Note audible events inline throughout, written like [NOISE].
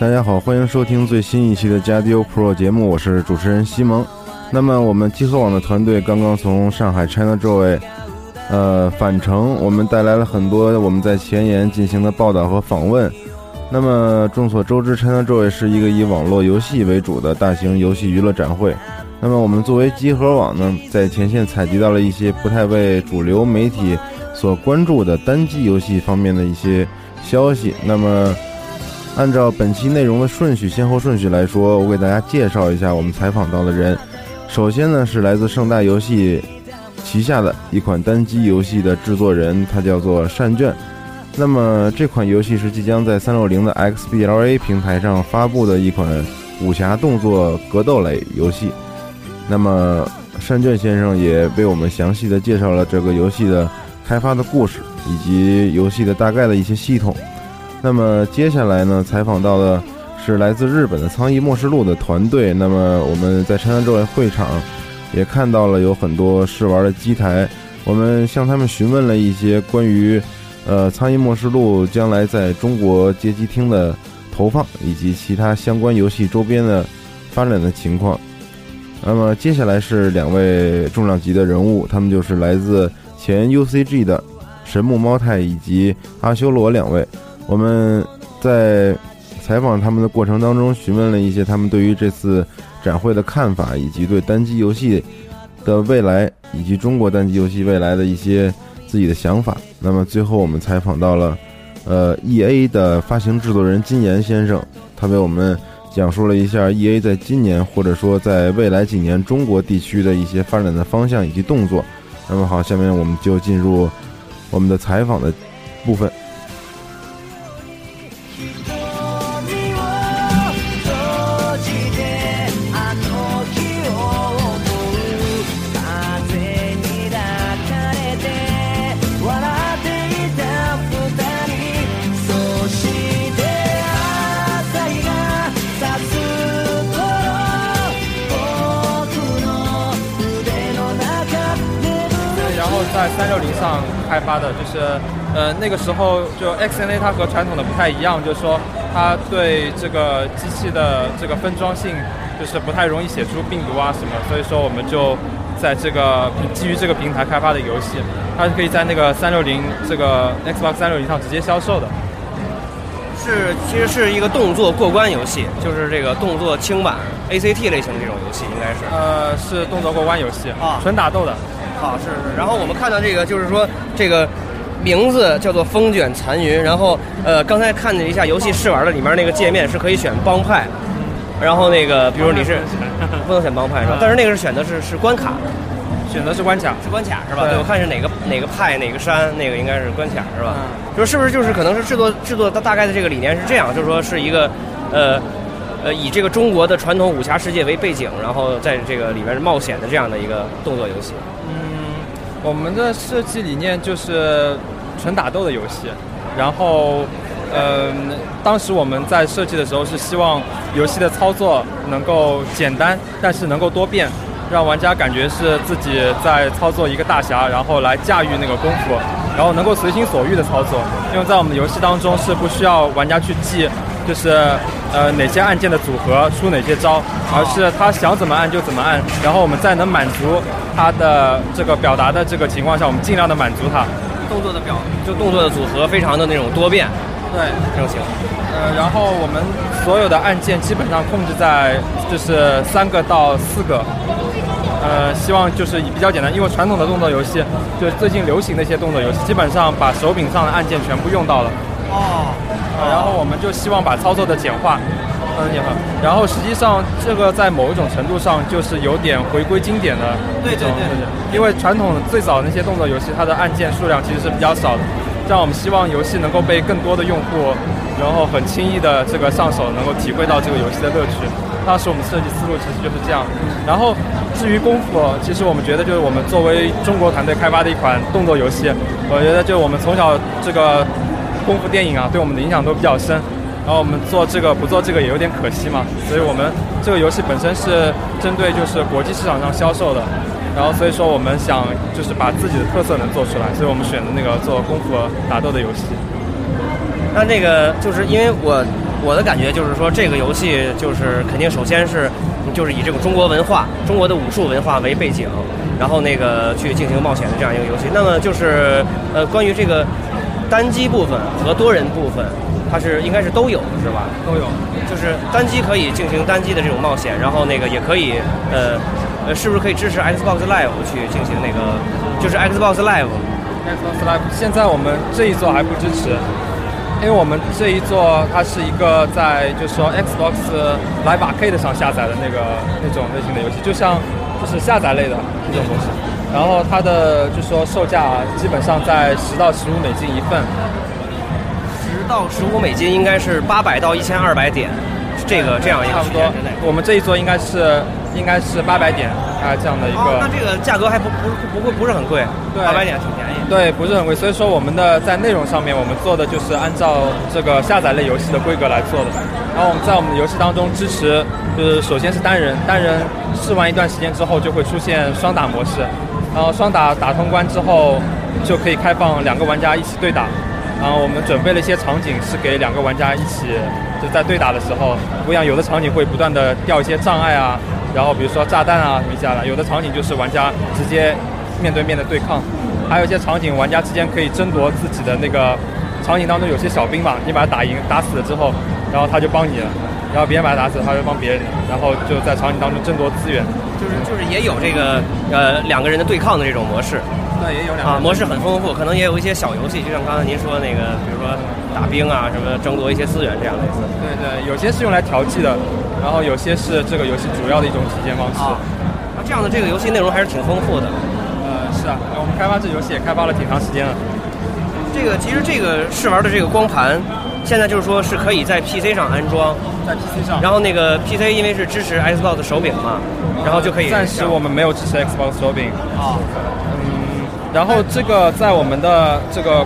大家好，欢迎收听最新一期的加迪欧 Pro 节目，我是主持人西蒙。那么我们集合网的团队刚刚从上海 China Joy，呃返程，我们带来了很多我们在前沿进行的报道和访问。那么众所周知，China Joy 是一个以网络游戏为主的大型游戏娱乐展会。那么我们作为集合网呢，在前线采集到了一些不太为主流媒体所关注的单机游戏方面的一些消息。那么按照本期内容的顺序，先后顺序来说，我给大家介绍一下我们采访到的人。首先呢，是来自盛大游戏旗下的一款单机游戏的制作人，他叫做善卷。那么这款游戏是即将在三六零的 XBLA 平台上发布的一款武侠动作格斗类游戏。那么善卷先生也为我们详细的介绍了这个游戏的开发的故事，以及游戏的大概的一些系统。那么接下来呢，采访到的是来自日本的苍翼末世录的团队。那么我们在长安周围会场也看到了有很多试玩的机台，我们向他们询问了一些关于呃苍翼末世录将来在中国街机厅的投放以及其他相关游戏周边的发展的情况。那么接下来是两位重量级的人物，他们就是来自前 UCG 的神木猫太以及阿修罗两位。我们在采访他们的过程当中，询问了一些他们对于这次展会的看法，以及对单机游戏的未来，以及中国单机游戏未来的一些自己的想法。那么最后，我们采访到了呃 E A 的发行制作人金岩先生，他为我们讲述了一下 E A 在今年或者说在未来几年中国地区的一些发展的方向以及动作。那么好，下面我们就进入我们的采访的部分。呃，那个时候就 XNA 它和传统的不太一样，就是说它对这个机器的这个分装性，就是不太容易写出病毒啊什么，所以说我们就在这个基于这个平台开发的游戏，它是可以在那个三六零这个 Xbox 三六零上直接销售的。是，其实是一个动作过关游戏，就是这个动作轻版 ACT 类型的这种游戏，应该是。呃，是动作过关游戏啊，纯打斗的。啊，是是，然后我们看到这个，就是说这个名字叫做《风卷残云》，然后呃，刚才看了一下游戏试玩的里面那个界面是可以选帮派，然后那个比如你是 [LAUGHS] 不能选帮派是吧？但是那个是选的是是关卡，选的是关卡，是关卡是吧？对，我看是哪个哪个派哪个山，那个应该是关卡是吧？就是是不是就是可能是制作制作的大概的这个理念是这样，就是说是一个呃呃以这个中国的传统武侠世界为背景，然后在这个里面冒险的这样的一个动作游戏。嗯我们的设计理念就是纯打斗的游戏，然后，嗯，当时我们在设计的时候是希望游戏的操作能够简单，但是能够多变，让玩家感觉是自己在操作一个大侠，然后来驾驭那个功夫，然后能够随心所欲的操作。因为在我们的游戏当中是不需要玩家去记，就是呃哪些按键的组合出哪些招，而是他想怎么按就怎么按，然后我们再能满足。他的这个表达的这个情况下，我们尽量的满足他动作的表，就动作的组合非常的那种多变，对，这种情况。呃，然后我们所有的按键基本上控制在就是三个到四个，呃，希望就是比较简单，因为传统的动作游戏，就是最近流行的一些动作游戏，基本上把手柄上的按键全部用到了。哦，呃然后我们就希望把操作的简化，嗯，简化。然后实际上这个在某一种程度上就是有点回归经典的对对对因为传统最早那些动作游戏，它的按键数量其实是比较少的。这样我们希望游戏能够被更多的用户，然后很轻易的这个上手，能够体会到这个游戏的乐趣。当时我们设计思路其实就是这样。然后至于功夫，其实我们觉得就是我们作为中国团队开发的一款动作游戏，我觉得就我们从小这个功夫电影啊，对我们的影响都比较深。然后我们做这个不做这个也有点可惜嘛，所以我们这个游戏本身是针对就是国际市场上销售的，然后所以说我们想就是把自己的特色能做出来，所以我们选的那个做功夫打斗的游戏。那那个就是因为我我的感觉就是说，这个游戏就是肯定首先是就是以这种中国文化、中国的武术文化为背景，然后那个去进行冒险的这样一个游戏。那么就是呃，关于这个单机部分和多人部分，它是应该是都有是吧？都有。就是单机可以进行单机的这种冒险，然后那个也可以呃呃，是不是可以支持 Xbox Live 去进行那个就是 Xbox Live？Xbox Live 现在我们这一座还不支持，因为我们这一座它是一个在就是说 Xbox Live Arcade 上下载的那个那种类型的游戏，就像就是下载类的这种东西。然后它的就是说售价基本上在十到十五美金一份，十到十五美金应该是八百到一千二百点，这个这样一个差不多区间之内。。我们这一座应该是应该是八百点啊这样的一哦，那，这个价格还不不不会不是很贵，对八百点挺便宜。对，不是很贵。所以说我们的在内容上面，我们做的就是按照这个下载类游戏的规格来做的。然后我们在我们的游戏当中支持，就是首先是单人，单人试玩一段时间之后就会出现双打模式，然后双打打通关之后就可以开放两个玩家一起对打。然后我们准备了一些场景，是给两个玩家一起就在对打的时候，不一样，有的场景会不断的掉一些障碍啊，然后比如说炸弹啊什么一下的，有的场景就是玩家直接面对面的对抗，还有一些场景玩家之间可以争夺自己的那个场景当中有些小兵嘛，你把他打赢打死了之后，然后他就帮你了，然后别人把他打死，他就帮别人，然后就在场景当中争夺资源。就是就是也有这个呃两个人的对抗的这种模式那，也有两啊，模式很丰富，可能也有一些小游戏，就像刚才您说那个，比如说打兵啊，什么争夺一些资源这样类似。对对，有些是用来调剂的，然后有些是这个游戏主要的一种体现方式。啊，那这样的这个游戏内容还是挺丰富的。呃，是啊，我们开发这游戏也开发了挺长时间了。这个其实这个试玩的这个光盘，现在就是说是可以在 PC 上安装，在 PC 上。然后那个 PC 因为是支持 Xbox 手柄嘛，然后就可以暂时我们没有支持 Xbox 手柄。啊。嗯，然后这个在我们的这个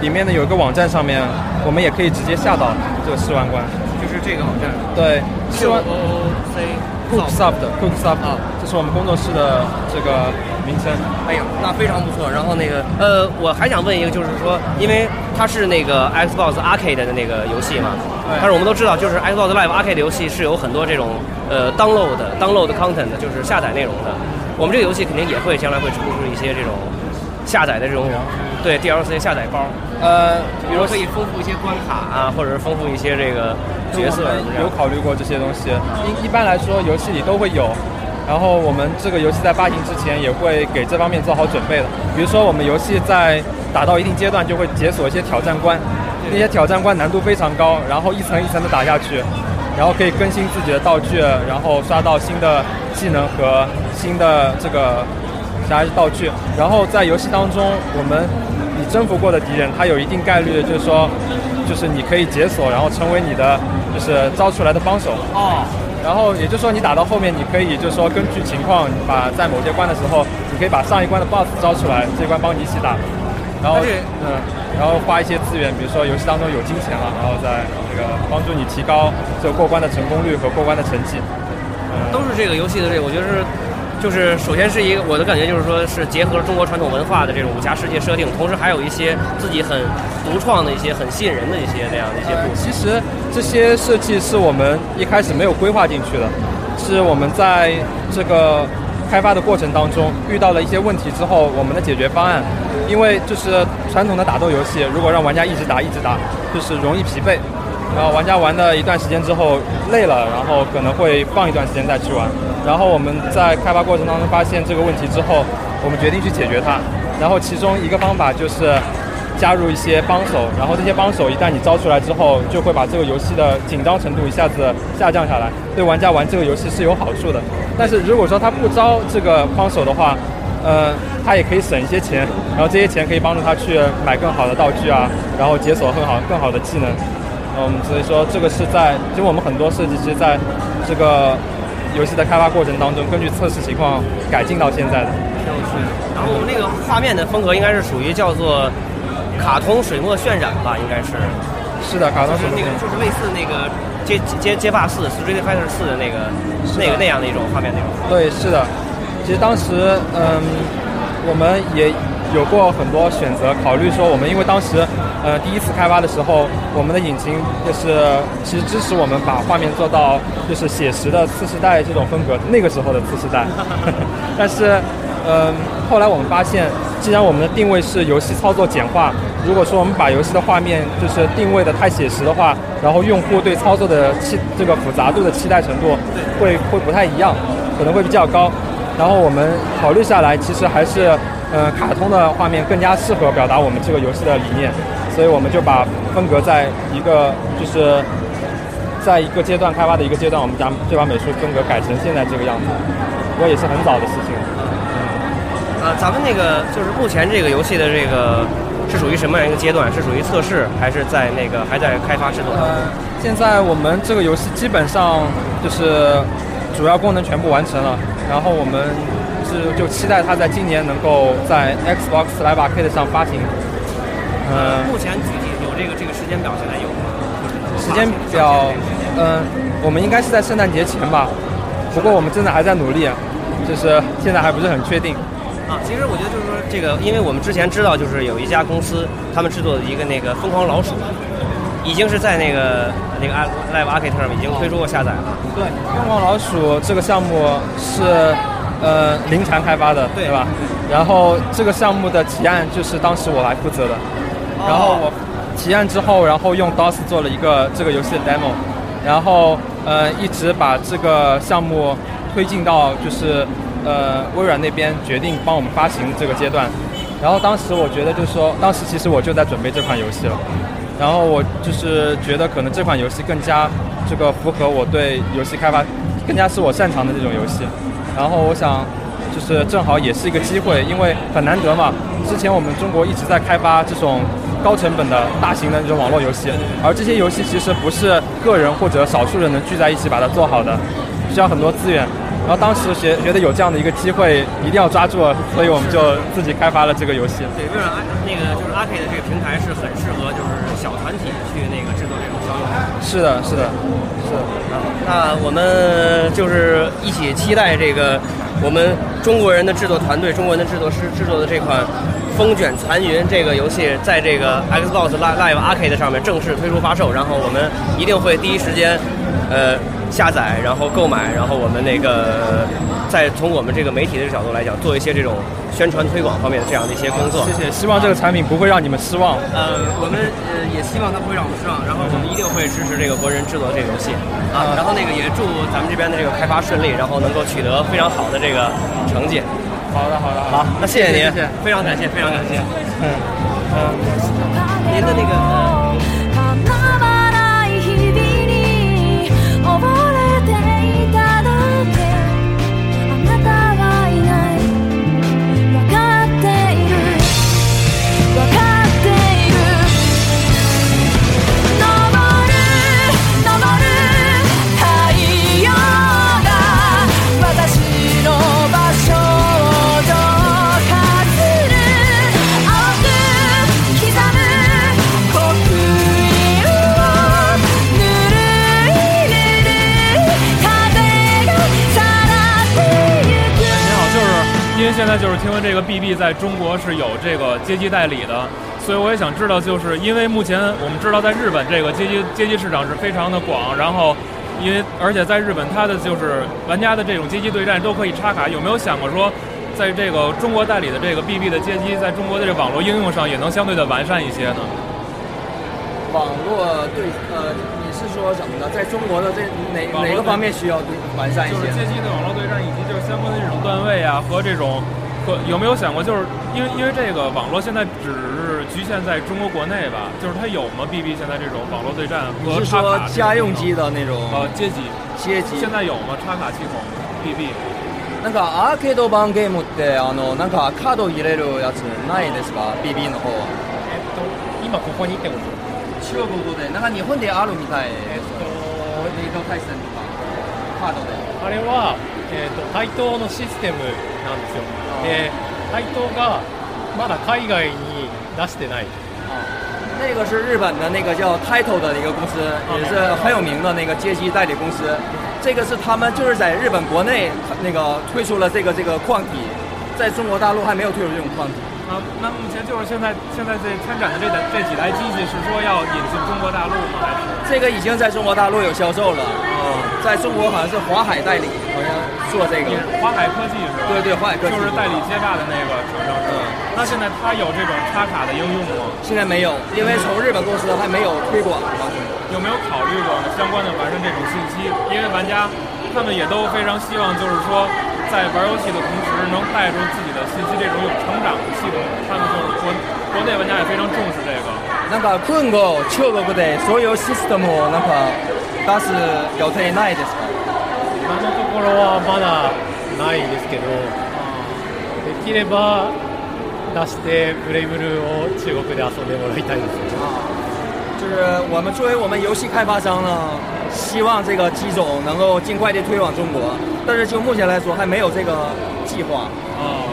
里面的有一个网站上面，我们也可以直接下到这个试玩官。就是这个网站。对，试玩 O C Cooksoft Cooksoft 啊。这是我们工作室的这个名称。哎呀，那非常不错。然后那个，呃，我还想问一个，就是说，因为它是那个 Xbox Arcade 的那个游戏嘛，对但是我们都知道，就是 Xbox Live Arcade 游戏是有很多这种呃 download download content 的，就是下载内容的。我们这个游戏肯定也会将来会出出一些这种下载的这种对 DLC 下载包，呃，比如可以丰富一些关卡啊，或者是丰富一些这个角色有考虑过这些东西。一一般来说，游戏里都会有。然后我们这个游戏在发行之前也会给这方面做好准备的。比如说，我们游戏在打到一定阶段就会解锁一些挑战关，那些挑战关难度非常高，然后一层一层的打下去，然后可以更新自己的道具，然后刷到新的技能和新的这个啥道具。然后在游戏当中，我们你征服过的敌人，他有一定概率就是说，就是你可以解锁，然后成为你的就是招出来的帮手。哦，然后也就是说，你打到后面，你可以就是说根据情况，把在某些关的时候，你可以把上一关的 BOSS 招出来，这一关帮你一起打。然后嗯，然后花一些资源，比如说游戏当中有金钱了，然后再那个帮助你提高这个过关的成功率和过关的成绩。都是这个游戏的这个，我觉得是。就是首先是一个我的感觉，就是说是结合了中国传统文化的这种武侠世界设定，同时还有一些自己很独创的一些很吸引人的一些那样的一些部分。其实这些设计是我们一开始没有规划进去的，是我们在这个开发的过程当中遇到了一些问题之后，我们的解决方案，因为就是传统的打斗游戏，如果让玩家一直打一直打，就是容易疲惫。然后玩家玩了一段时间之后累了，然后可能会放一段时间再去玩。然后我们在开发过程当中发现这个问题之后，我们决定去解决它。然后其中一个方法就是加入一些帮手，然后这些帮手一旦你招出来之后，就会把这个游戏的紧张程度一下子下降下来，对玩家玩这个游戏是有好处的。但是如果说他不招这个帮手的话，呃，他也可以省一些钱，然后这些钱可以帮助他去买更好的道具啊，然后解锁更好更好的技能。嗯，所以说这个是在，其实我们很多设计师在这个游戏的开发过程当中，根据测试情况改进到现在的。是。然后我们那个画面的风格应该是属于叫做卡通水墨渲染吧，应该是。是的，卡通就是那个，就是类似那个街街街霸四、Street Fighter 四的那个那个那样的一种画面那种。对，是的。其实当时，嗯，我们也。有过很多选择，考虑说我们因为当时，呃，第一次开发的时候，我们的引擎就是其实支持我们把画面做到就是写实的次世代这种风格，那个时候的次世代。[LAUGHS] 但是，嗯，后来我们发现，既然我们的定位是游戏操作简化，如果说我们把游戏的画面就是定位的太写实的话，然后用户对操作的期这个复杂度的期待程度会会不太一样，可能会比较高。然后我们考虑下来，其实还是。嗯，卡通的画面更加适合表达我们这个游戏的理念，所以我们就把风格在一个就是在一个阶段开发的一个阶段，我们将就把美术风格改成现在这个样子，不过也是很早的事情。呃，咱们那个就是目前这个游戏的这个是属于什么样一个阶段？是属于测试，还是在那个还在开发制作？呃，现在我们这个游戏基本上就是主要功能全部完成了，然后我们。是，就期待它在今年能够在 Xbox Live Arcade 上发行。呃，目前具体有这个这个时间表现在有吗？时间表，嗯，我们应该是在圣诞节前吧。不过我们真的还在努力，就是现在还不是很确定。啊，其实我觉得就是说这个，因为我们之前知道，就是有一家公司他们制作的一个那个疯狂老鼠，已经是在那个那个 Live Arcade 上面已经推出过下载了。对，疯狂老鼠这个项目是。呃，林禅开发的，对吧？然后这个项目的提案就是当时我来负责的。然后我提案之后，然后用 DOS 做了一个这个游戏的 demo，然后呃一直把这个项目推进到就是呃微软那边决定帮我们发行这个阶段。然后当时我觉得就是说，当时其实我就在准备这款游戏了。然后我就是觉得可能这款游戏更加这个符合我对游戏开发，更加是我擅长的这种游戏。然后我想，就是正好也是一个机会，因为很难得嘛。之前我们中国一直在开发这种高成本的大型的这种网络游戏，而这些游戏其实不是个人或者少数人能聚在一起把它做好的，需要很多资源。然后当时觉觉得有这样的一个机会，一定要抓住，所以我们就自己开发了这个游戏。对，微软那个就是阿 K 的这个平台是很适合就是小团体去那个制作这种商用。是的，是的。那我们就是一起期待这个我们中国人的制作团队、中国人的制作师制作的这款《风卷残云》这个游戏，在这个 Xbox Live Arcade 上面正式推出发售，然后我们一定会第一时间，呃。下载，然后购买，然后我们那个再从我们这个媒体的角度来讲，做一些这种宣传推广方面的这样的一些工作。谢谢，希望这个产品不会让你们失望。呃，我们呃也希望它不会让我们失望，然后我们一定会支持这个国人制作这个游戏啊。然后那个也祝咱们这边的这个开发顺利，然后能够取得非常好的这个成绩。好的，好的，好，那谢谢您，非常感谢，非常感谢。嗯嗯，您的那个。现在就是听闻这个 BB 在中国是有这个街机代理的，所以我也想知道，就是因为目前我们知道在日本这个街机街机市场是非常的广，然后因为而且在日本，它的就是玩家的这种街机对战都可以插卡，有没有想过说，在这个中国代理的这个 BB 的街机，在中国的这网络应用上也能相对的完善一些呢？网络对呃，是说怎么的？在中国的这哪网络哪个方面需要完善一就是街些？机的网络对战以及就是相关的这种段位啊和这种和有没有想过，就是因为因为这个网络现在只是局限在中国国内吧，就是它有吗？BB 现在这种网络对战你是和插卡说家用机的那种呃街机街机？现在有吗？插卡系统 BB なんかアーケード版ゲームってあのなんかカード入れるやつないですか ?BB の方は。えっと今ここにってこと 中国語でなんか日本であるみたいです。レイド対戦とかカードで。あれは、えっと対等のシステムなんですよで対等がまだ海外に出してない那个是日本的那个叫 Title 的一个公司，也是很有名的那个街机代理公司。这个是他们就是在日本国内那个推出了这个这个矿体，在中国大陆还没有推出这种矿体。啊，那目前就是现在现在这参展的这台这几台机器是说要引进中国大陆吗？还是？这个已经在中国大陆有销售了，哦在中国好像是华海代理，好像做这个华海科技是吧？对对，华海科技就是代理街霸的那个厂商是吧？那现在它有这种插卡的应用吗？现在没有，因为从日本公司还没有推广嘛。有没有考虑过相关的完善这种信息？因为玩家他们也都非常希望，就是说在玩游戏的同时能带出自己的信息，这种有成长的系统。他们就是国国内玩家也非常重视这个。なんか今後中国でそういうシステムをなんか出す予定ないですか？今のところはまだないですけどできれば出してブレイブルーを中国で遊んでもらいたいです就是我们作为我们游戏开发商呢，希望这个机种能够尽快的推往中国，但是就目前来说还没有这个计划。哦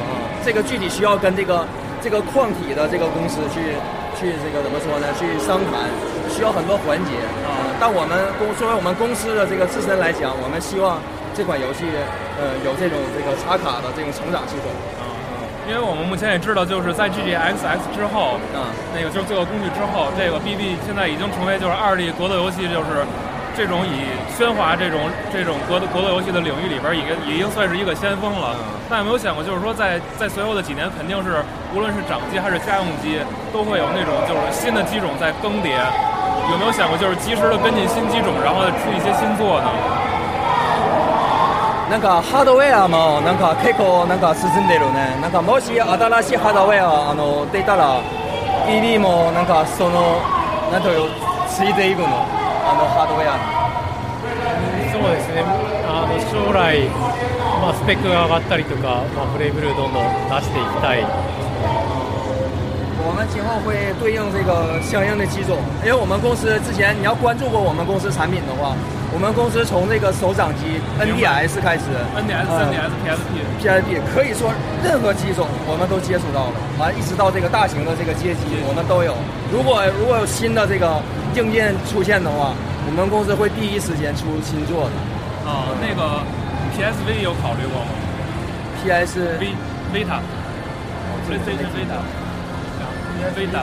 这个具体需要跟这个这个矿体的这个公司去去这个怎么说呢？去商谈，需要很多环节。啊、但我们公作为我们公司的这个自身来讲，我们希望这款游戏呃有这种这个插卡的这种成长系统。因为我们目前也知道，就是在 GGXX 之后，啊、那个就是罪恶工具之后，这个 BB 现在已经成为就是二 D 格斗游戏，就是这种以喧哗这种这种格斗格斗游戏的领域里边，已经已经算是一个先锋了。那有没有想过，就是说在在随后的几年，肯定是无论是掌机还是家用机，都会有那种就是新的机种在更迭。有没有想过，就是及时的跟进新机种，然后出一些新作呢？なんかハードウェアもなんか結構なんか進んでるね。なんかもし新しいハードウェアあの出たら BB もなんかそのなんというついていくの あのハードウェア。そうですね。あの将来、まあ、スペックが上がったりとか、まあ、ブレイブルーどんどん出していきたい。我们今后会对应这个相应的机种，因为我们公司之前你要关注过我们公司产品的话，我们公司从这个手掌机 NDS 开始 NDS、呃 3DS、PSP， PSP 可以说任何机种我们都接触到了，完一直到这个大型的这个街机我们都有。如果如果有新的这个硬件出现的话，我们公司会第一时间出新作的。啊，那个 PSV 有考虑过吗 PS ？V Vita PlayStation Vita Vita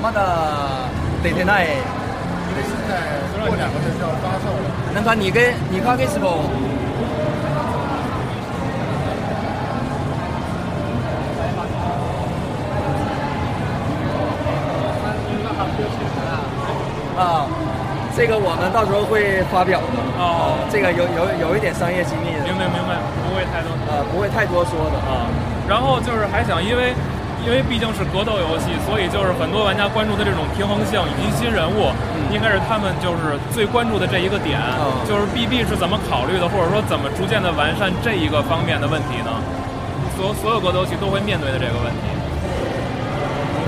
まだ出てない。 なんか2ヶ2ヶ月後。啊，这个我们到时候会发表的。哦，这个有有有一点商业机密的，明白明白，不会太多。呃，不会太多说的。啊，然后就是还想，因为 因为毕竟是格斗游戏，所以就是很多玩家关注的这种平衡性以及新人物，应该是他们就是最关注的这一个点，就是 BB 是怎么考虑的，或者说怎么逐渐的完善这一个方面的问题呢？所所有格斗游戏都会面对的这个问题。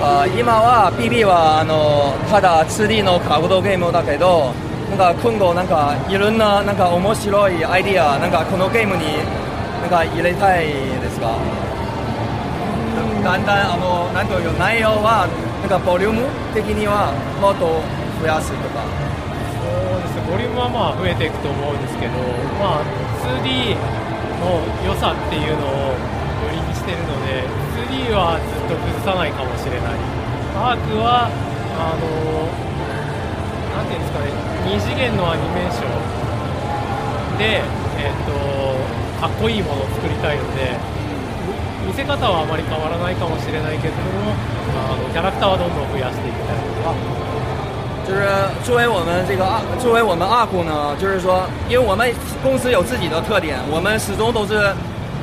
あ今は BB はあのただ 2D の格闘ゲームだけどなんか今後なんかいろんななんか面白いアイディアなんかこのゲームになんか入れたいですか だんだんあのなんという内容はなんかボリューム的にはもっと増やすとか。そうですね。ボリュームはまあ増えていくと思うんですけど、まあ、2D の良さっていうのを売りにしてるので 2D はずっと崩さないかもしれない。アークはあのなんていうんですかね。二次元のアニメーションで、えー、とかっこいいものを作りたいので見せ方はあまり変わらないかもしれないけれどもあのキャラクターはどんどん増やしていきたい就是作为我们这个阿，作为我们阿库呢，就是说，因为我们公司有自己的特点，我们始终都是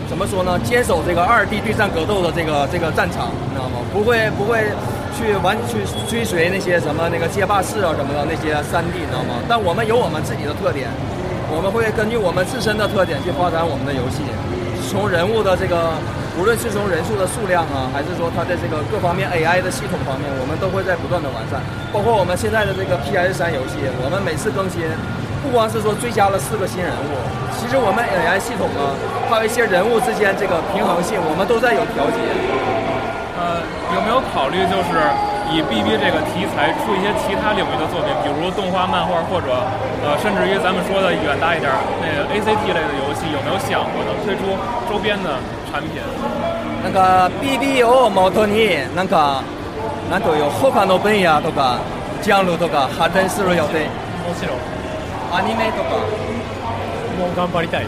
怎么说呢？坚守这个二 D 对战格斗的这个这个战场，你知道吗？不会不会去完去追随那些什么那个街霸式啊什么的那些三 D，你知道吗？但我们有我们自己的特点，我们会根据我们自身的特点去发展我们的游戏，从人物的这个。 无论是从人数的数量啊，还是说它的这个各方面 AI 的系统方面，我们都会在不断的完善。包括我们现在的这个 PS 三游戏，我们每次更新，不光是说追加了四个新人物，其实我们 AI 系统呢，还有一些人物之间这个平衡性，我们都在有调节。呃，有没有考虑就是以 BB 这个题材出一些其他领域的作品，比如动画、漫画，或者呃，甚至于咱们说的远大一点那个 ACT 类的游戏，有没有想过呢？推出周边的？产品。なんか BB を元になんかなんという他の分野とかジャンルとか発展する予定。もちろん。アニメとか。もう頑張りたい。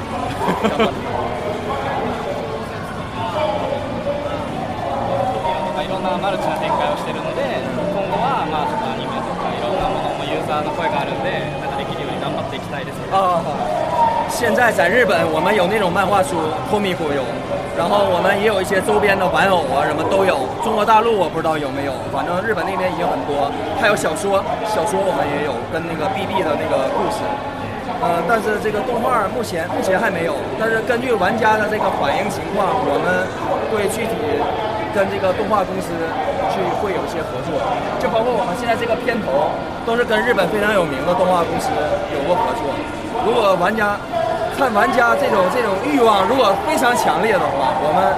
マルチな展開をしているので今後はまあちょっとアニメとかいろんなものもユーザーの声があるんでなんかできるように頑張っていきたいです。ああ。现在在日本，我们有那种漫画书，Comic 有。然后我们也有一些周边的玩偶啊，什么都有。中国大陆我不知道有没有，反正日本那边已经很多。还有小说，小说我们也有跟那个 BB 的那个故事。呃，但是这个动画目前目前还没有。但是根据玩家的这个反应情况，我们会具体 跟这个动画公司去会有一些合作。就包括我们现在这个片头，都是跟日本非常有名的动画公司有过合作。如果玩家。看玩家这种这种欲望，如果非常强烈的话，我们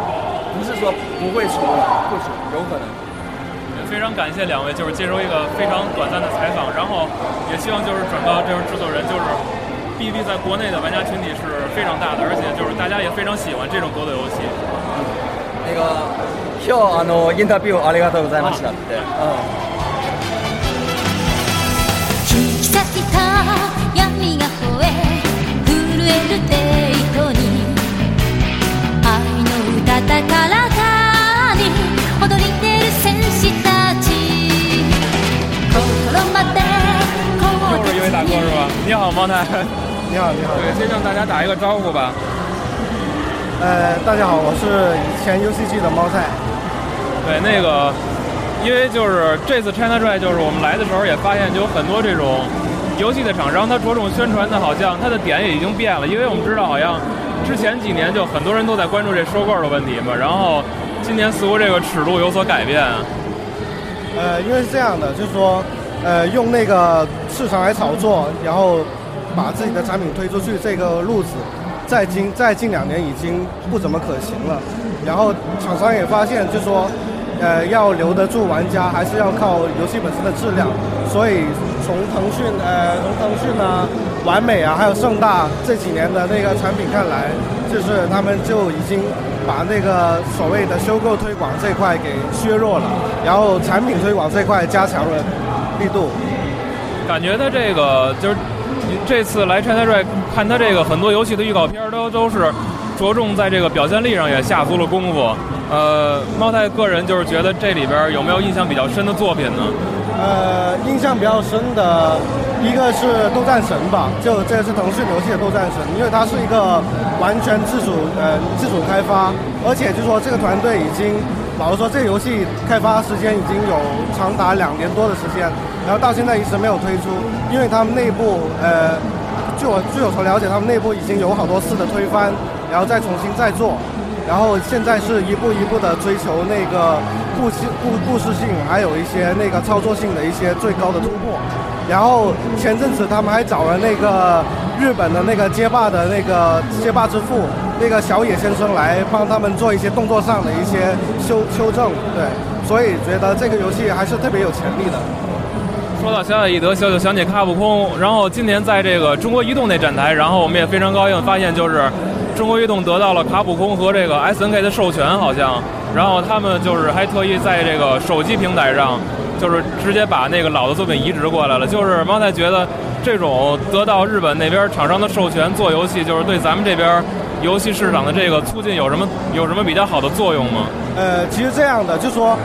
不是说不会出，会出，有可能。非常感谢两位，就是接受一个非常短暂的采访，然后也希望就是转告这个制作人，就是 BB 在国内的玩家群体是非常大的，而且就是大家也非常喜欢这种格斗游戏。那个，今日あのインタビューありがとうございましたって。うん、き裂き闇が吠え震えるデートに愛の歌だからかに踊り出る戦士たち心まで又是一位打工是吧？你好，猫男。你好，你好。对，先让大家打一个招呼吧。呃，大家好，我是前 UCG 的猫菜。对，那个，因为就是这次 China Joy，就是我们来的时候也发现，就有很多这种。游戏的厂商，他着重宣传的，好像他的点也已经变了。因为我们知道，好像之前几年就很多人都在关注这收购的问题嘛。然后今年似乎这个尺度有所改变。呃，因为是这样的，就是说，呃，用那个市场来炒作，然后把自己的产品推出去，这个路子，在近在近两年已经不怎么可行了。然后厂商也发现，就说，呃，要留得住玩家，还是要靠游戏本身的质量。所以。从腾讯呃，从腾讯呢，完美啊，还有盛大这几年的那个产品看来，就是他们就已经把那个所谓的收购推广这块给削弱了，然后产品推广这块加强了力度。感觉他这个就是这次来 China Joy 看他这个很多游戏的预告片都都是着重在这个表现力上也下足了功夫。呃，猫太个人就是觉得这里边有没有印象比较深的作品呢？呃，印象比较深的一个是《斗战神》吧，就这是腾讯游戏的《斗战神》，因为它是一个完全自主呃自主开发，而且就说这个团队已经，老实说这个游戏开发时间已经有长达两年多的时间，然后到现在一直没有推出，因为他们内部呃，据我据我所了解，他们内部已经有好多次的推翻，然后再重新再做。然后现在是一步一步的追求那个故事故故事性，还有一些那个操作性的一些最高的突破。然后前阵子他们还找了那个日本的那个街霸的那个街霸之父那个小野先生来帮他们做一些动作上的一些修修正。对，所以觉得这个游戏还是特别有潜力的。说到小野义德，小就想起卡普空。然后今年在这个中国移动那展台，然后我们也非常高兴，发现就是。中国移动得到了卡普空和这个 S N K 的授权，好像，然后他们就是还特意在这个手机平台上就是直接把那个老的作品移植过来了。就是猫太觉得这种得到日本那边厂商的授权做游戏，就是对咱们这边游戏市场的这个促进有什么有什么比较好的作用吗？呃，其实这样的，就说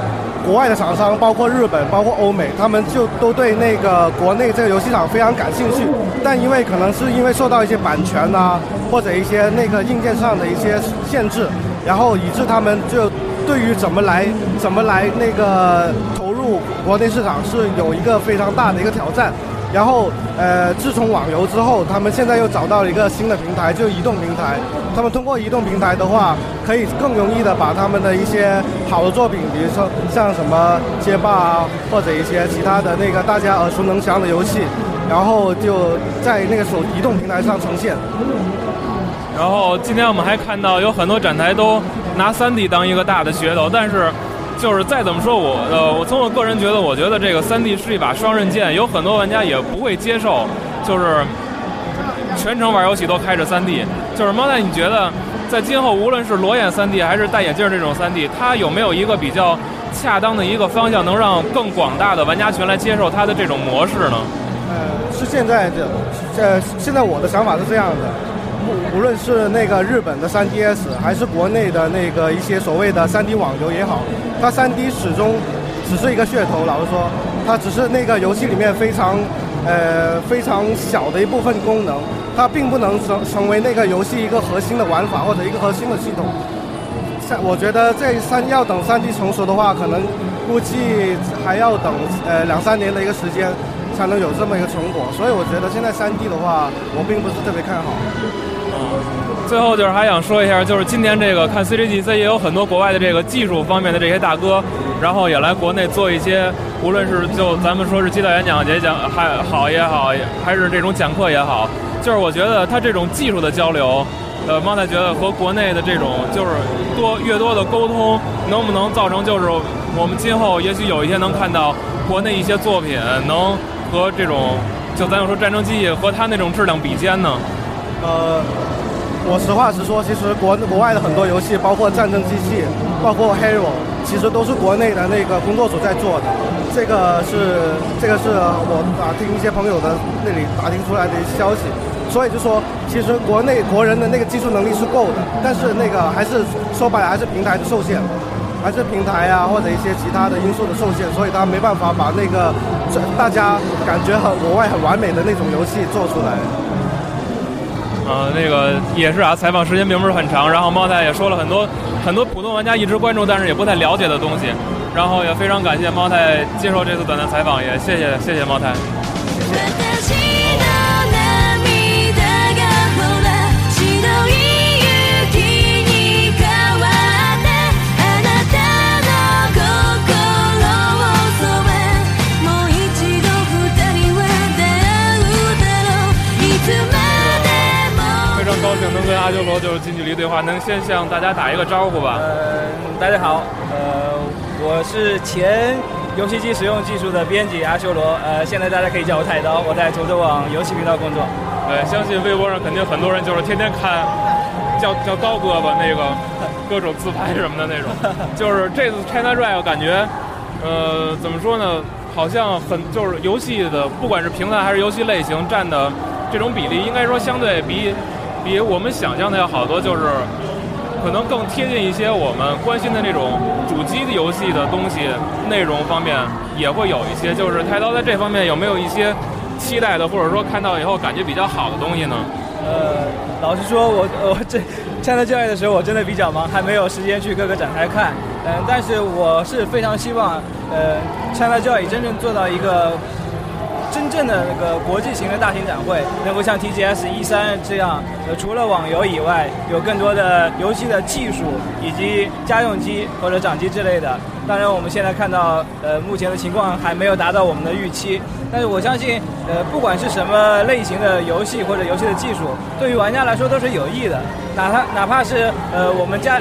国外的厂商，包括日本，包括欧美，他们就都对那个国内这个游戏厂非常感兴趣。但因为可能是因为受到一些版权呐、或者一些那个硬件上的一些限制，然后以致他们就对于怎么来怎么来那个投入国内市场是有一个非常大的一个挑战。然后，呃，自从网游之后，他们现在又找到了一个新的平台，就移动平台。他们通过移动平台的话，可以更容易的把他们的一些好的作品，比如说像什么街霸啊，或者一些其他的那个大家耳熟能详的游戏，然后就在那个手移动平台上呈现。然后今天我们还看到有很多展台都拿 3D 当一个大的噱头，但是就是再怎么说我呃，我从我个人觉得，我觉得这个 3D 是一把双刃剑，有很多玩家也不会接受，就是全程玩游戏都开着 3D。就是猫蛋，你觉得在今后无论是裸眼 3D 还是戴眼镜这种 3D，它有没有一个比较恰当的一个方向，能让更广大的玩家群来接受它的这种模式呢？呃，是现在这，呃，现在我的想法是这样的，无论是那个日本的 3DS，还是国内的那个一些所谓的 3D 网游也好，它 3D 始终只是一个噱头。老实说，它只是那个游戏里面非常呃非常小的一部分功能，它并不能成成为那个游戏一个核心的玩法或者一个核心的系统。像我觉得这三要等 3D 成熟的话，可能估计还要等呃两三年的一个时间。才能有这么一个成果，所以我觉得现在三 D 的话，我并不是特别看好。最后就是还想说一下，就是今年这个看 CGDC 也有很多国外的这个技术方面的这些大哥，然后也来国内做一些，无论是就咱们说是基调演讲也讲还好也好，还是这种讲课也好，就是我觉得他这种技术的交流，呃，猫太觉得和国内的这种就是多越多的沟通，能不能造成就是我们今后也许有一天能看到国内一些作品能。和这种，就咱要说战争机器和它那种质量比肩呢？呃，我实话实说，其实国国外的很多游戏，包括战争机器，包括 Hero，其实都是国内的那个工作组在做的。这个是这个是我打听一些朋友的那里打听出来的消息。所以就说，其实国内国人的那个技术能力是够的，但是那个还是说白了还是平台的受限。还是平台啊，或者一些其他的因素的受限，所以他没办法把那个 [LAUGHS] 大家感觉很国外很完美的那种游戏做出来。呃，那个也是啊，采访时间并不是很长，然后猫太也说了很多很多普通玩家一直关注但是也不太了解的东西，然后也非常感谢猫太接受这次短暂采访，也谢谢谢谢猫太。谢谢。跟阿修罗就是近距离对话，能先向大家打一个招呼吧？呃，大家好，呃，我是前游戏机使用技术的编辑阿修罗，呃，现在大家可以叫我太刀，我在土豆网游戏频道工作。对，相信微博上肯定很多人就是天天看，叫叫刀哥吧，那个各种自拍什么的那种。[LAUGHS] 就是这次 China Drive 感觉，呃，怎么说呢？好像很就是游戏的，不管是平台还是游戏类型占的这种比例，应该说相对比。比我们想象的要好多，就是可能更贴近一些我们关心的那种主机的游戏的东西，内容方面也会有一些。就是太刀在这方面有没有一些期待的，或者说看到以后感觉比较好的东西呢？呃，老实说，我我这参加教育的时候，我真的比较忙，还没有时间去各个展台看。嗯，但是我是非常希望，呃，参加教育真正做到一个。真正的那个国际型的大型展会，能够像 TGS 一三这样，呃，除了网游以外，有更多的游戏的技术以及家用机或者掌机之类的。当然，我们现在看到，呃，目前的情况还没有达到我们的预期。但是我相信，呃，不管是什么类型的游戏或者游戏的技术，对于玩家来说都是有益的。哪怕哪怕是呃，我们家。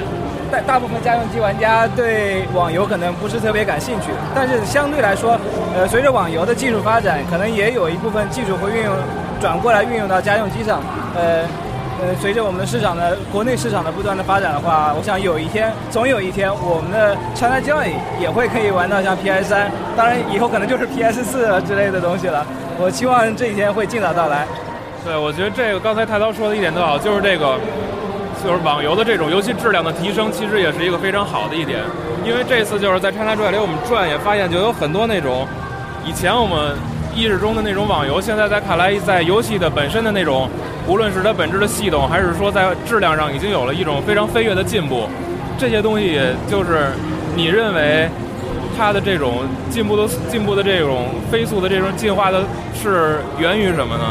大大部分家用机玩家对网游可能不是特别感兴趣，但是相对来说，呃，随着网游的技术发展，可能也有一部分技术会运用转过来运用到家用机上。呃，呃，随着我们的市场的国内市场的不断的发展的话，我想有一天，总有一天，我们的 China Joy 也会可以玩到像 PS 三，当然以后可能就是 PS 四之类的东西了。我希望这一天会尽早到来。对，我觉得这个刚才太刀说的一点都好，就是这个，就是网游的这种游戏质量的提升，其实也是一个非常好的一点。因为这次就是在 China Joy 里，我们转也发现，就有很多那种以前我们意识中的那种网游，现在在看来，在游戏的本身的那种，无论是它本质的系统，还是说在质量上，已经有了一种非常飞跃的进步。这些东西就是你认为它的这种进步的进步的这种飞速的这种进化的，是源于什么呢？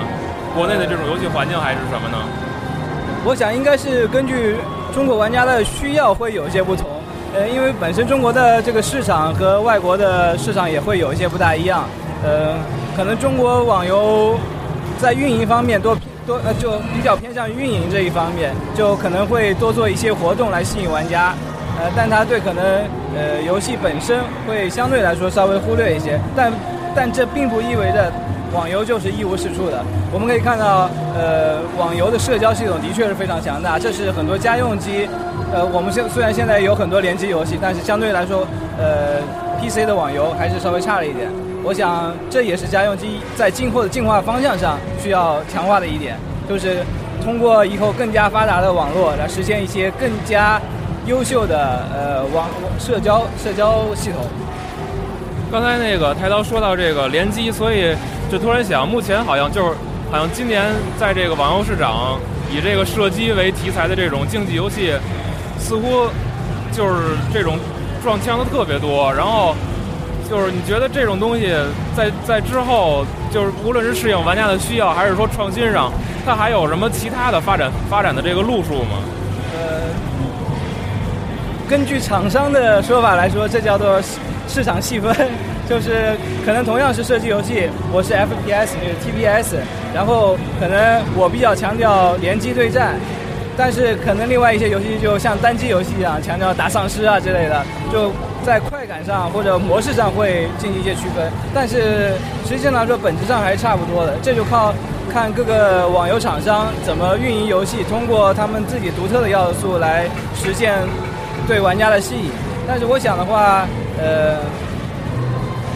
国内的这种游戏环境还是什么呢？我想应该是根据中国玩家的需要会有一些不同。呃，因为本身中国的这个市场和外国的市场也会有一些不大一样。呃，可能中国网游在运营方面多多呃就比较偏向于运营这一方面，就可能会多做一些活动来吸引玩家。呃，但它对可能呃游戏本身会相对来说稍微忽略一些。但但这并不意味着。网游就是一无是处的。我们可以看到，呃，网游的社交系统的确是非常强大。这是很多家用机，呃，我们现虽然现在有很多联机游戏，但是相对来说，呃，PC 的网游还是稍微差了一点。我想这也是家用机在今后的进化方向上需要强化的一点，就是通过以后更加发达的网络来实现一些更加优秀的呃网社交社交系统。刚才那个太刀说到这个联机，所以。就突然想，目前好像就是，好像今年在这个网游市场，以这个射击为题材的这种竞技游戏，似乎就是这种撞枪的特别多。然后就是你觉得这种东西在在之后，就是无论是适应玩家的需要，还是说创新上，它还有什么其他的发展发展的这个路数吗？呃，根据厂商的说法来说，这叫做市场细分。就是可能同样是射击游戏，我是 FPS，你是 TPS，然后可能我比较强调联机对战，但是可能另外一些游戏就像单机游戏一样，强调打丧尸啊之类的，就在快感上或者模式上会进行一些区分，但是实际上来说本质上还是差不多的。这就靠看各个网游厂商怎么运营游戏，通过他们自己独特的要素来实现对玩家的吸引。但是我想的话，呃。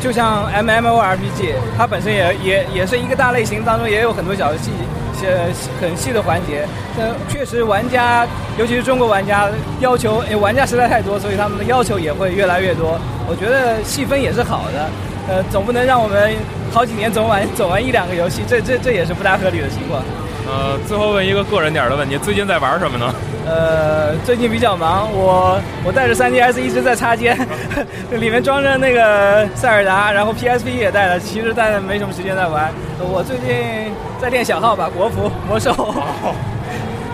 就像 M M O R P G，它本身也也也是一个大类型当中也有很多小细些很细的环节。但确实，玩家尤其是中国玩家要求，因为玩家实在太多，所以他们的要求也会越来越多。我觉得细分也是好的，呃，总不能让我们好几年总玩总玩一两个游戏，这这这也是不大合理的情况。呃，最后问一个个人点的问题，最近在玩什么呢？呃，最近比较忙，我我带着 3DS 一直在擦肩，[LAUGHS] 里面装着那个塞尔达，然后 PSP 也带了，其实但是没什么时间在玩。我最近在练小号吧，国服魔兽。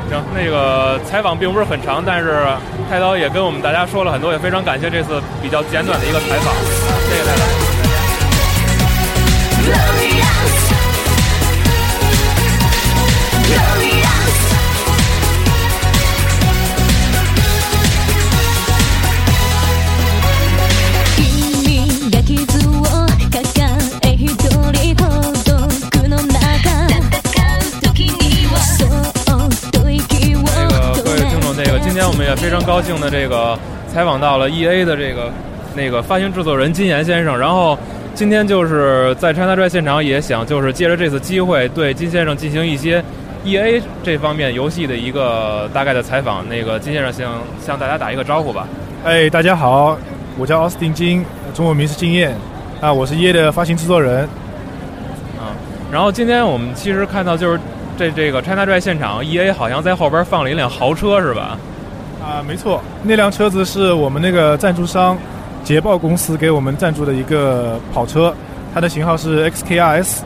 行，那个采访并不是很长，但是太刀也跟我们大家说了很多，也非常感谢这次比较简短的一个采访，谢谢大家。天我们也非常高兴的这个采访到了 E A 的这个那个发行制作人金岩先生，然后今天就是在 China Drive 现场也想就是借着这次机会对金先生进行一些 E A 这方面游戏的一个大概的采访。那个金先生向向大家打一个招呼吧。哎，大家好，我叫奥斯汀金，中文名是金燕，啊，我是 E A 的发行制作人。啊，然后今天我们其实看到就是这这个 China Drive 现场，E A 好像在后边放了一辆豪车是吧？啊，没错，那辆车子是我们那个赞助商捷豹公司给我们赞助的一个跑车，它的型号是 XKRS，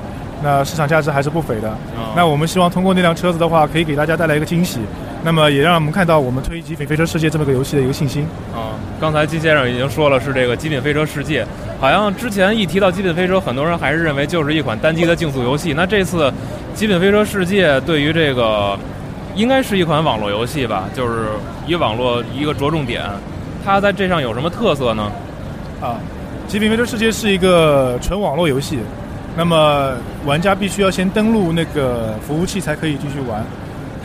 那市场价值还是不菲的。那我们希望通过那辆车子的话，可以给大家带来一个惊喜，那么也让我们看到我们推《极品飞车世界》这么个游戏的一个信心。啊，刚才金先生已经说了，是这个《极品飞车世界》，好像之前一提到《极品飞车》，很多人还是认为就是一款单机的竞速游戏。那这次《极品飞车世界》对于这个。应该是一款网络游戏吧，就是以网络一个着重点，它在这上有什么特色呢？啊，《极品飞车世界》是一个纯网络游戏，那么玩家必须要先登录那个服务器才可以继续玩。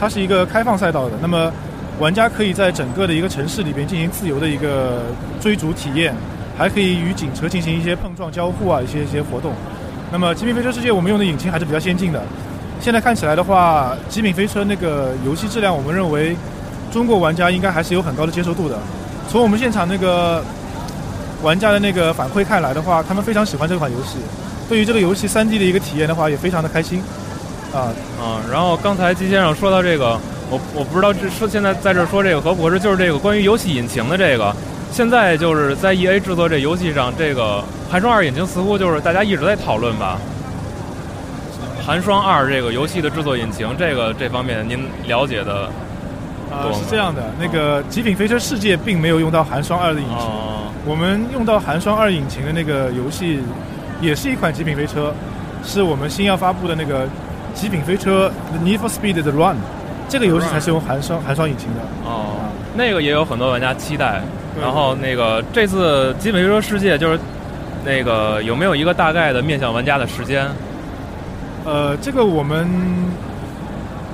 它是一个开放赛道的，那么玩家可以在整个的一个城市里边进行自由的一个追逐体验，还可以与警车进行一些碰撞交互啊，一些一些活动。那么《极品飞车世界》我们用的引擎还是比较先进的，现在看起来的话，《极品飞车》那个游戏质量，我们认为中国玩家应该还是有很高的接受度的。从我们现场那个玩家的那个反馈看来的话，他们非常喜欢这款游戏，对于这个游戏 3D 的一个体验的话，也非常的开心。啊啊，然后刚才金先生说到这个，我我不知道这说现在在这说这个合不合适，就是这个关于游戏引擎的这个，现在就是在 E A 制作这游戏上，这个寒霜二引擎似乎就是大家一直在讨论吧。寒霜二这个游戏的制作引擎，这个这方面您了解的啊，多吗是这样的，那个《极品飞车世界》并没有用到寒霜二的引擎，我们用到寒霜二引擎的那个游戏，也是一款极品飞车，是我们新要发布的那个极品飞车 The Need for Speed 的 Run，这个游戏才是用寒霜寒霜引擎的。哦，那个也有很多玩家期待。然后那个这次《极品飞车世界》就是那个有没有一个大概的面向玩家的时间？呃，这个我们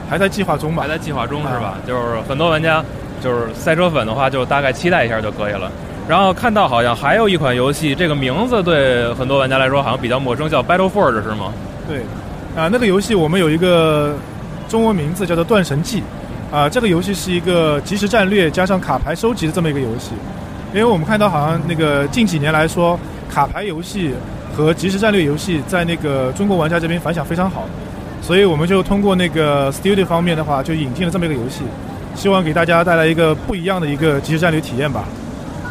还在计划中吧？还在计划中是吧？就是很多玩家就是赛车粉的话，就大概期待一下就可以了。然后看到好像还有一款游戏，这个名字对很多玩家来说好像比较陌生，叫 Battle Forge 是吗？对，啊，那个游戏我们有一个中文名字叫做《断神记》，啊，这个游戏是一个即时战略加上卡牌收集的这么一个游戏。因为我们看到好像那个近几年来说，卡牌游戏和即时战略游戏在那个中国玩家这边反响非常好，所以我们就通过那个 Studio 方面的话，就引进了这么一个游戏，希望给大家带来一个不一样的一个即时战略体验吧。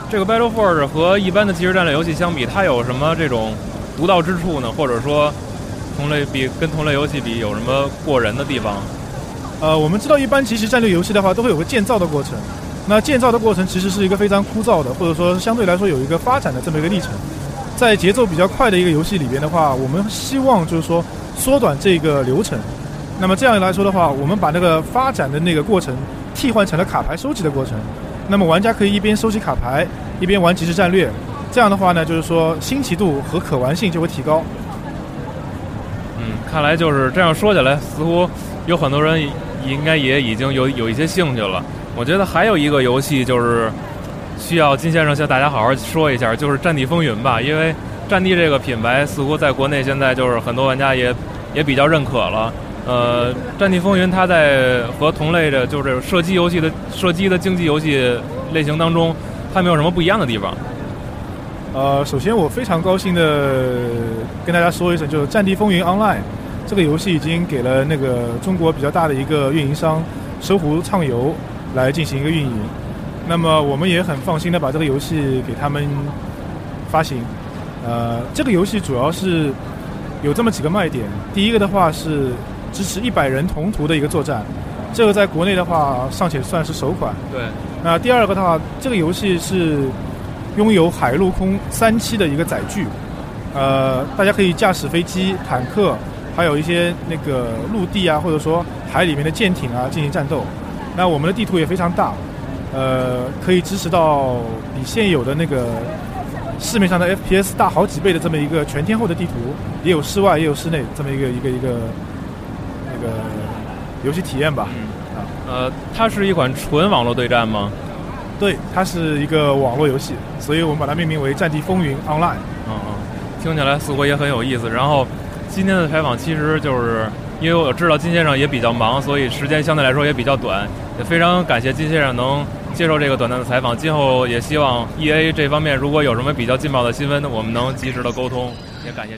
这个 Battle Forge 和一般的即时战略游戏相比，它有什么这种独到之处呢？或者说同类比跟同类游戏比有什么过人的地方？呃，我们知道一般即时战略游戏的话，都会有个建造的过程。那建造的过程其实是一个非常枯燥的，或者说相对来说有一个发展的这么一个历程。在节奏比较快的一个游戏里边的话，我们希望就是说缩短这个流程。那么这样来说的话，我们把那个发展的那个过程替换成了卡牌收集的过程。那么玩家可以一边收集卡牌，一边玩即时战略。这样的话呢，就是说新奇度和可玩性就会提高。嗯，看来就是这样说起来，似乎有很多人应该也已经有有一些兴趣了。我觉得还有一个游戏就是需要金先生向大家好好说一下，就是《战地风云》吧，因为《战地》这个品牌似乎在国内现在就是很多玩家也也比较认可了。呃，《战地风云》它在和同类的就是射击游戏的射击的竞技游戏类型当中，它没有什么不一样的地方。呃，首先我非常高兴的跟大家说一声，就是《战地风云 Online》这个游戏已经给了那个中国比较大的一个运营商搜狐畅游来进行一个运营。那么我们也很放心的把这个游戏给他们发行。呃，这个游戏主要是有这么几个卖点。第一个的话是支持一百人同图的一个作战，这个在国内的话尚且算是首款。对。那第二个的话，这个游戏是拥有海陆空三栖的一个载具，呃，大家可以驾驶飞机、坦克，还有一些那个陆地啊，或者说海里面的舰艇啊进行战斗。那我们的地图也非常大，呃，可以支持到比现有的那个市面上的 FPS 大好几倍的这么一个全天候的地图，也有室外也有室内这么一个一个一个那个游戏体验吧。啊呃，它是一款纯网络对战吗？对，它是一个网络游戏，所以我们把它命名为《战地风云 Online》。嗯嗯，听起来似乎也很有意思。然后今天的采访其实就是因为我知道金先生也比较忙，所以时间相对来说也比较短。也非常感谢金先生能接受这个短暂的采访。今后也希望 E A 这方面如果有什么比较劲爆的新闻，我们能及时的沟通。也感谢